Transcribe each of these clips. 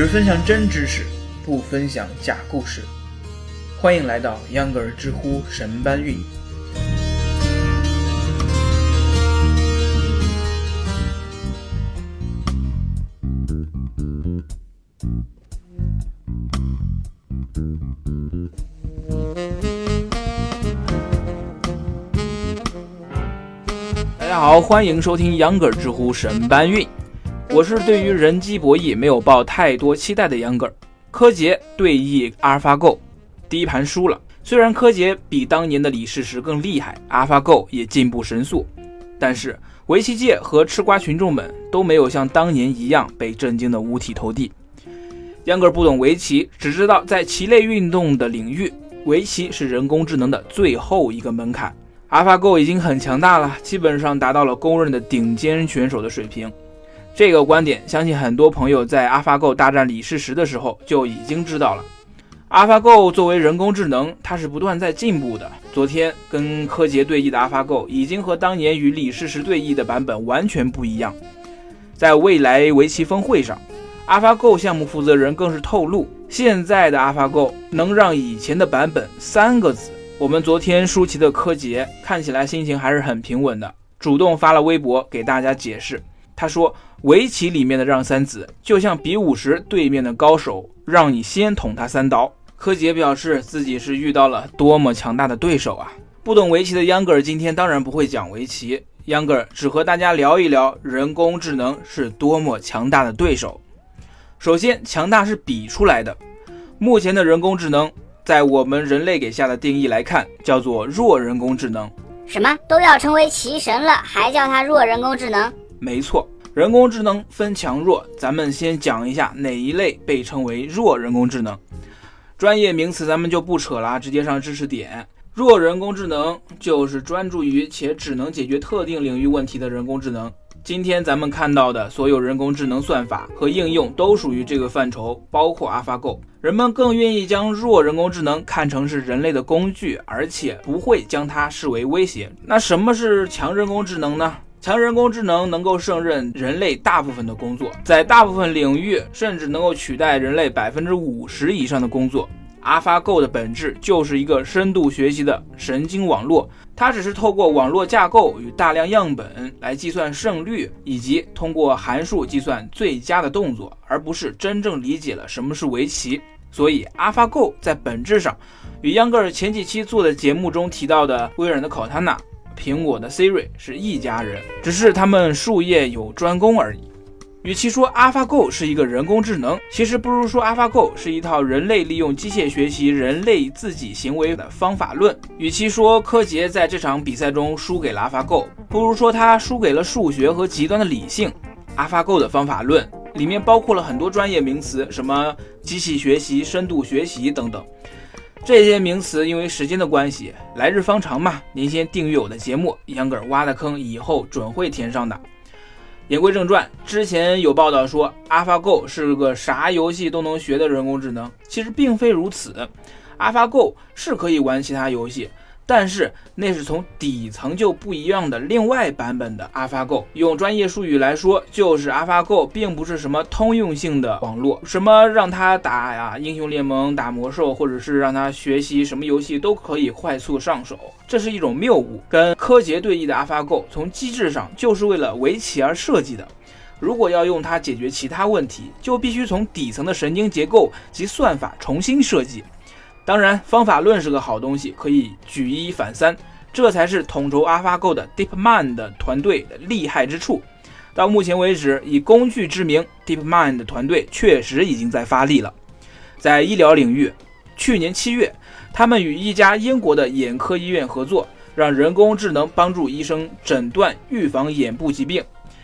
只分享真知识，不分享假故事。欢迎来到秧歌儿知乎神搬运。大家好，欢迎收听秧歌儿知乎神搬运。我是对于人机博弈没有抱太多期待的秧歌儿。柯洁对弈阿尔法狗，第一盘输了。虽然柯洁比当年的李世石更厉害，阿尔法狗也进步神速，但是围棋界和吃瓜群众们都没有像当年一样被震惊的五体投地。秧歌儿不懂围棋，只知道在棋类运动的领域，围棋是人工智能的最后一个门槛。AlphaGo 已经很强大了，基本上达到了公认的顶尖选手的水平。这个观点，相信很多朋友在 AlphaGo 大战李世石的时候就已经知道了。AlphaGo 作为人工智能，它是不断在进步的。昨天跟柯洁对弈的 AlphaGo 已经和当年与李世石对弈的版本完全不一样。在未来围棋峰会上，AlphaGo 项目负责人更是透露，现在的 AlphaGo 能让以前的版本三个子。我们昨天舒淇的柯洁看起来心情还是很平稳的，主动发了微博给大家解释。他说：“围棋里面的让三子，就像比武时对面的高手让你先捅他三刀。”柯洁表示自己是遇到了多么强大的对手啊！不懂围棋的秧歌儿今天当然不会讲围棋，秧歌儿只和大家聊一聊人工智能是多么强大的对手。首先，强大是比出来的，目前的人工智能。在我们人类给下的定义来看，叫做弱人工智能。什么都要成为棋神了，还叫它弱人工智能？没错，人工智能分强弱，咱们先讲一下哪一类被称为弱人工智能。专业名词咱们就不扯了，直接上知识点。弱人工智能就是专注于且只能解决特定领域问题的人工智能。今天咱们看到的所有人工智能算法和应用都属于这个范畴，包括 AlphaGo。人们更愿意将弱人工智能看成是人类的工具，而且不会将它视为威胁。那什么是强人工智能呢？强人工智能能够胜任人类大部分的工作，在大部分领域甚至能够取代人类百分之五十以上的工作。AlphaGo 的本质就是一个深度学习的神经网络，它只是透过网络架构与大量样本来计算胜率，以及通过函数计算最佳的动作，而不是真正理解了什么是围棋。所以，AlphaGo 在本质上与秧歌儿前几期做的节目中提到的微软的 Cortana、苹果的 Siri 是一家人，只是他们术业有专攻而已。与其说 AlphaGo 是一个人工智能，其实不如说 AlphaGo 是一套人类利用机械学习人类自己行为的方法论。与其说柯洁在这场比赛中输给了 AlphaGo，不如说他输给了数学和极端的理性。AlphaGo 的方法论里面包括了很多专业名词，什么机器学习、深度学习等等。这些名词因为时间的关系，来日方长嘛。您先订阅我的节目，秧歌挖的坑以后准会填上的。言归正传，之前有报道说 AlphaGo 是个啥游戏都能学的人工智能，其实并非如此。AlphaGo 是可以玩其他游戏，但是那是从底层就不一样的另外版本的 AlphaGo。用专业术语来说，就是 AlphaGo 并不是什么通用性的网络，什么让它打呀英雄联盟、打魔兽，或者是让它学习什么游戏都可以快速上手。这是一种谬误，跟柯洁对弈的 AlphaGo 从机制上就是为了围棋而设计的。如果要用它解决其他问题，就必须从底层的神经结构及算法重新设计。当然，方法论是个好东西，可以举一反三，这才是统筹 AlphaGo 的 DeepMind 团队的厉害之处。到目前为止，以工具之名，DeepMind 团队确实已经在发力了。在医疗领域，去年七月。他们与一家英国的眼科医院合作，让人工智能帮助医生诊断、预防眼部疾病。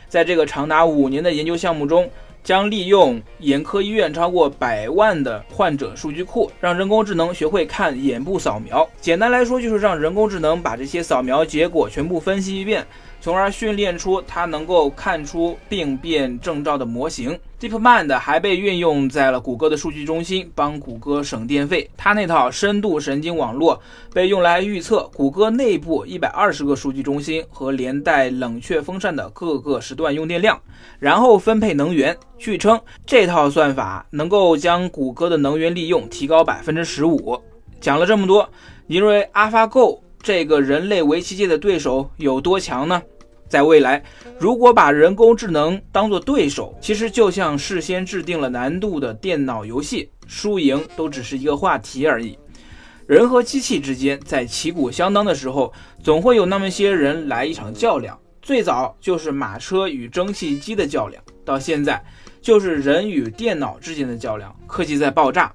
在这个长达五年的研究项目中，将利用眼科医院超过百万的患者数据库，让人工智能学会看眼部扫描。简单来说，就是让人工智能把这些扫描结果全部分析一遍，从而训练出它能够看出病变征兆的模型。DeepMind 还被运用在了谷歌的数据中心，帮谷歌省电费。它那套深度神经网络被用来预测谷歌内部一百二十个数据中心和连带冷却风扇的各个时段用电量，然后分配能源。据称，这套算法能够将谷歌的能源利用提高百分之十五。讲了这么多，你认为 AlphaGo 这个人类围棋界的对手有多强呢？在未来，如果把人工智能当作对手，其实就像事先制定了难度的电脑游戏，输赢都只是一个话题而已。人和机器之间在旗鼓相当的时候，总会有那么些人来一场较量。最早就是马车与蒸汽机的较量，到现在就是人与电脑之间的较量。科技在爆炸，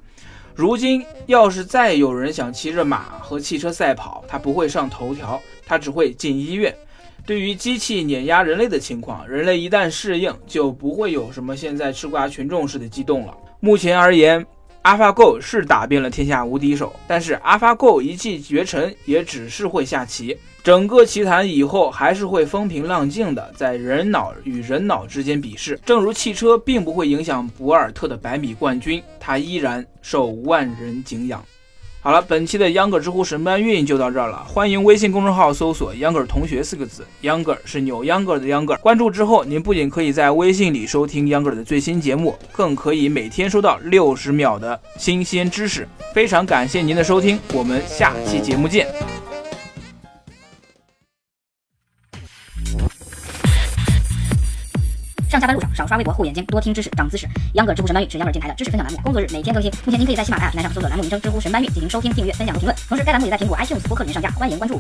如今要是再有人想骑着马和汽车赛跑，他不会上头条，他只会进医院。对于机器碾压人类的情况，人类一旦适应，就不会有什么现在吃瓜群众似的激动了。目前而言，AlphaGo 是打遍了天下无敌手，但是 AlphaGo 一骑绝尘，也只是会下棋。整个棋坛以后还是会风平浪静的，在人脑与人脑之间比试。正如汽车并不会影响博尔特的百米冠军，他依然受万人敬仰。好了，本期的秧歌知乎神搬运营就到这儿了。欢迎微信公众号搜索“秧歌同学”四个字，秧歌是扭秧歌的秧歌。关注之后，您不仅可以在微信里收听秧歌的最新节目，更可以每天收到六十秒的新鲜知识。非常感谢您的收听，我们下期节目见。下班路上少刷微博护眼睛，多听知识长姿势。秧歌知乎神搬运是秧歌电台的知识分享栏目，工作日每天更新。目前您可以在喜马拉雅平台上搜索栏目名称“知乎神搬运”进行收听、订阅、分享和评论。同时，该栏目也在苹果 iTunes 播客里面上架，欢迎关注。